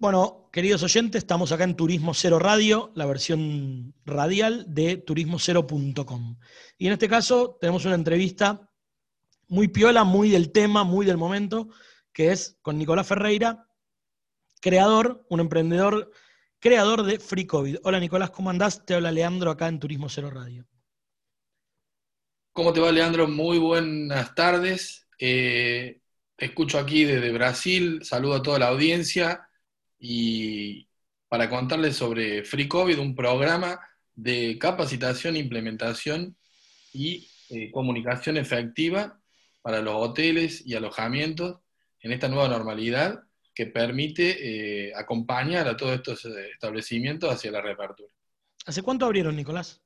Bueno, queridos oyentes, estamos acá en Turismo Cero Radio, la versión radial de turismocero.com. Y en este caso tenemos una entrevista muy piola, muy del tema, muy del momento, que es con Nicolás Ferreira, creador, un emprendedor, creador de Free COVID. Hola Nicolás, ¿cómo andás? Te habla Leandro acá en Turismo Cero Radio. ¿Cómo te va Leandro? Muy buenas tardes. Eh, te escucho aquí desde Brasil, saludo a toda la audiencia y para contarles sobre Free COVID, un programa de capacitación, implementación y eh, comunicación efectiva para los hoteles y alojamientos en esta nueva normalidad que permite eh, acompañar a todos estos eh, establecimientos hacia la reapertura. ¿Hace cuánto abrieron, Nicolás?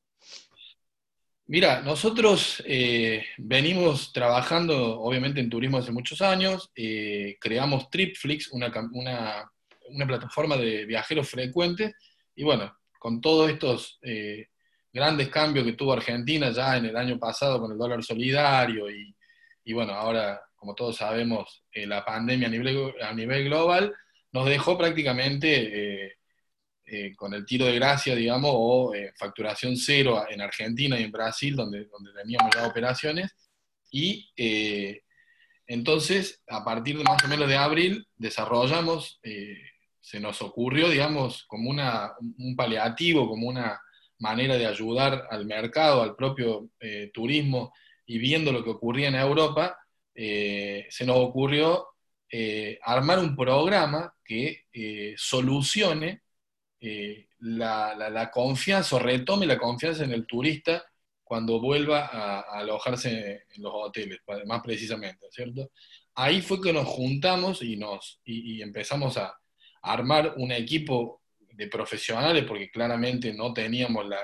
Mira, nosotros venimos trabajando obviamente en turismo hace muchos años, creamos Tripflix, una, una una plataforma de viajeros frecuentes, y bueno, con todos estos eh, grandes cambios que tuvo Argentina ya en el año pasado con el dólar solidario, y, bueno, ahora, como todos sabemos, eh, la pandemia a nivel, a nivel global nos dejó prácticamente eh, con el tiro de gracia, digamos, o facturación cero en Argentina y en Brasil, donde, donde teníamos las operaciones, y entonces, a partir de más o menos de abril, desarrollamos se nos ocurrió, digamos, como una, un paliativo, como una manera de ayudar al mercado, al propio eh, turismo, y viendo lo que ocurría en Europa, eh, se nos ocurrió eh, armar un programa que solucione la, confianza o retome la confianza en el turista cuando vuelva a, alojarse en los hoteles, más precisamente, ¿cierto? Ahí fue que nos juntamos y, nos, y empezamos a, armar un equipo de profesionales, porque claramente no teníamos la,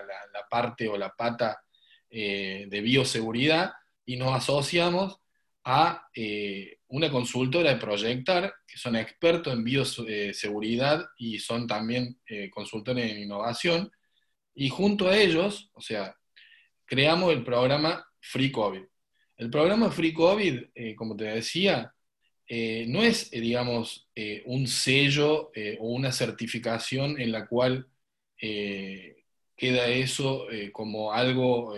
parte o la pata eh, de bioseguridad, y nos asociamos a eh, una consultora de Proyectar, que son expertos en bioseguridad y son también eh, consultores en innovación, y junto a ellos, o sea, creamos el programa Free COVID. El programa Free COVID, como te decía, eh, no es, eh, digamos, eh, un sello o una certificación en la cual queda eso como algo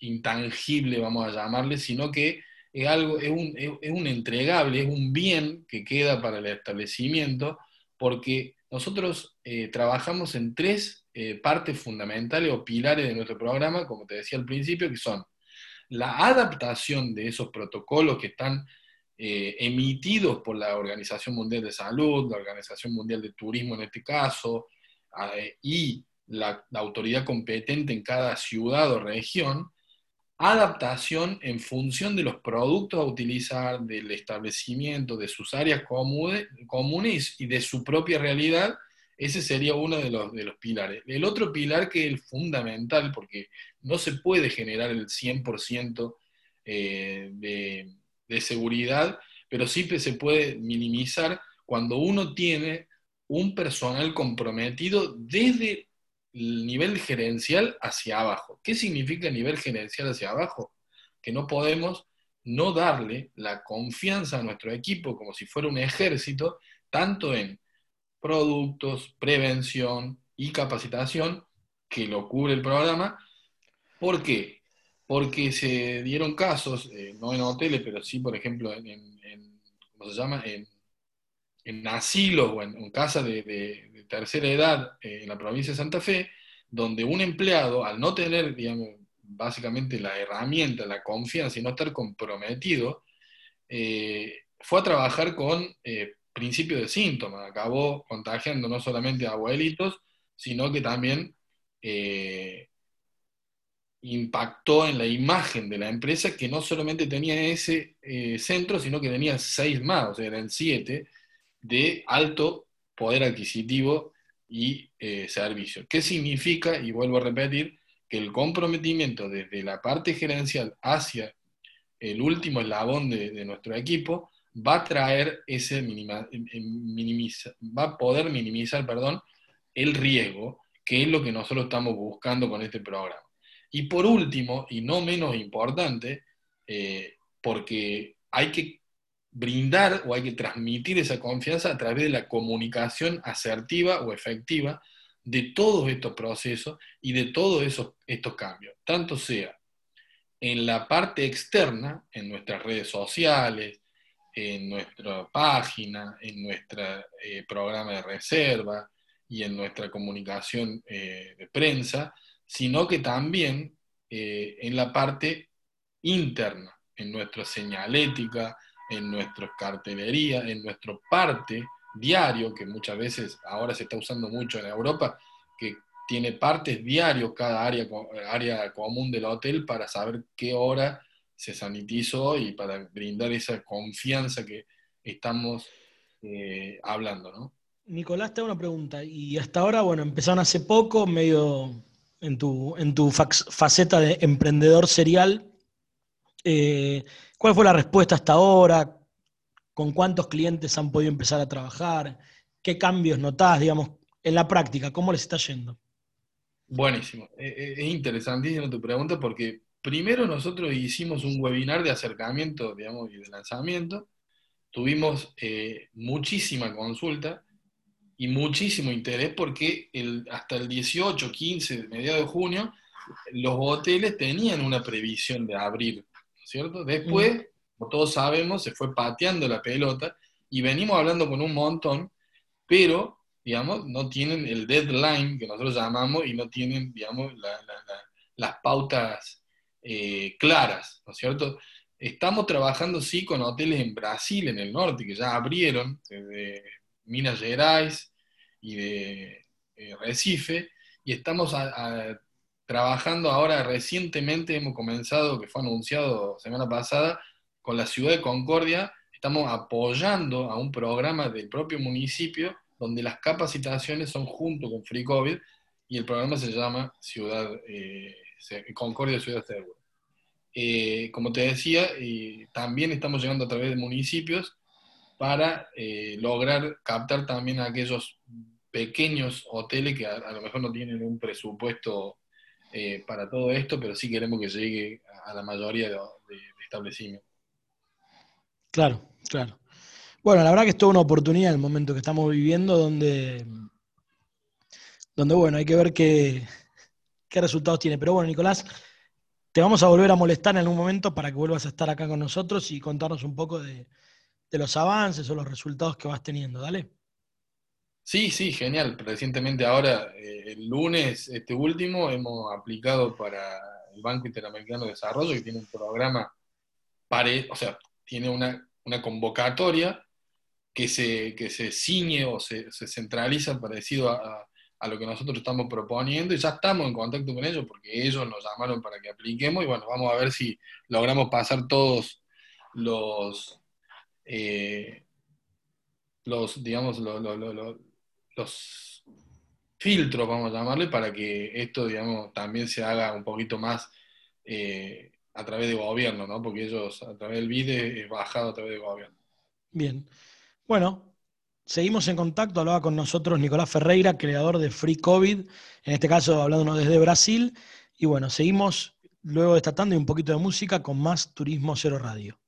intangible, vamos a llamarle, sino que es, algo, es un, es, un, entregable, es un bien que queda para el establecimiento, porque nosotros trabajamos en tres partes fundamentales o pilares de nuestro programa, como te decía al principio, que son la adaptación de esos protocolos que están eh, emitidos por la Organización Mundial de Salud, la Organización Mundial de Turismo en este caso, eh, y la, autoridad competente en cada ciudad o región, adaptación en función de los productos a utilizar, del establecimiento, de sus áreas comunes, y de su propia realidad, ese sería uno de los, de los pilares. El otro pilar que es fundamental, porque no se puede generar el 100% eh, de, de seguridad, pero sí se puede minimizar cuando uno tiene un personal comprometido desde el nivel gerencial hacia abajo. ¿Qué significa nivel gerencial hacia abajo? Que no podemos no darle la confianza a nuestro equipo como si fuera un ejército, tanto en productos, prevención y capacitación, que lo cubre el programa. ¿Por qué? Porque se dieron casos, eh, no en hoteles, pero sí, por ejemplo, en, ¿cómo se llama? En, en asilos o en, casas de, tercera edad eh, en la provincia de Santa Fe, donde un empleado, al no tener, básicamente la herramienta, la confianza y no estar comprometido, eh, fue a trabajar con principio de síntomas, acabó contagiando no solamente a abuelitos, sino que también impactó en la imagen de la empresa que no solamente tenía ese eh, centro, sino que tenía seis más, o sea, eran siete, de alto poder adquisitivo y eh, servicio. ¿Qué significa? Y vuelvo a repetir, que el comprometimiento desde la parte gerencial hacia el último eslabón de, nuestro equipo va a traer ese va a poder minimizar, perdón, el riesgo, que es lo que nosotros estamos buscando con este programa. Y por último, y no menos importante, eh, porque hay que brindar o hay que transmitir esa confianza a través de la comunicación asertiva o efectiva de todos estos procesos y de todos esos, estos cambios, tanto sea en la parte externa, en nuestras redes sociales, en nuestra página, en nuestro eh, programa de reserva y en nuestra comunicación eh, de prensa, sino que también eh, en la parte interna, en nuestra señalética, en nuestra cartelería, en nuestro parte diario, que muchas veces ahora se está usando mucho en Europa, que tiene partes diarios cada área, área común del hotel para saber qué hora se sanitizó y para brindar esa confianza que estamos eh, hablando. Nicolás, te hago una pregunta. Y hasta ahora, bueno, empezaron hace poco, medio en tu, en tu faceta de emprendedor serial. Eh, ¿Cuál fue la respuesta hasta ahora? ¿Con cuántos clientes han podido empezar a trabajar? ¿Qué cambios notás, digamos, en la práctica? ¿Cómo les está yendo? Buenísimo. Eh, eh, es interesantísima tu pregunta porque primero nosotros hicimos un webinar de acercamiento, digamos, y de lanzamiento. Tuvimos muchísima consulta y muchísimo interés porque el, hasta el 18, 15, mediados de junio, los hoteles tenían una previsión de abrir, ¿cierto? Después, mm. como todos sabemos, se fue pateando la pelota y venimos hablando con un montón, pero digamos, no tienen el deadline que nosotros llamamos y no tienen, digamos, las pautas eh, claras, ¿no es cierto? Estamos trabajando, sí, con hoteles en Brasil, en el norte, que ya abrieron, de Minas Gerais y de eh, Recife, y estamos trabajando ahora recientemente, hemos comenzado, que fue anunciado semana pasada, con la ciudad de Concordia, estamos apoyando a un programa del propio municipio donde las capacitaciones son junto con Free COVID y el programa se llama Ciudad eh, Concordia Ciudad Segura. Eh, como te decía, también estamos llegando a través de municipios para eh, lograr captar también a aquellos pequeños hoteles que a, lo mejor no tienen un presupuesto para todo esto, pero sí queremos que llegue a, la mayoría de, de establecimientos. Claro, claro. Bueno, la verdad que es toda una oportunidad el momento que estamos viviendo, donde, donde bueno, hay que ver qué, resultados tiene. Pero bueno, Nicolás, te vamos a volver a molestar en algún momento para que vuelvas a estar acá con nosotros y contarnos un poco de, los avances o los resultados que vas teniendo. Dale. Sí, sí, genial. Recientemente ahora, eh, el lunes, este último, hemos aplicado para el Banco Interamericano de Desarrollo, que tiene un programa, pare, o sea, tiene una, una convocatoria que se, que se ciñe o se, centraliza parecido a, lo que nosotros estamos proponiendo y ya estamos en contacto con ellos porque ellos nos llamaron para que apliquemos y bueno, vamos a ver si logramos pasar todos los, eh, los digamos, los, filtros, vamos a llamarle, para que esto, digamos, también se haga un poquito más eh, a través de gobierno, ¿no? Porque ellos a través del BIDE es bajado a través del gobierno. Bien. Bueno, seguimos en contacto. Hablaba con nosotros Nicolás Ferreira, creador de Free COVID, en este caso hablándonos desde Brasil. Y bueno, seguimos luego de esta tanda y un poquito de música con más Turismo Cero Radio.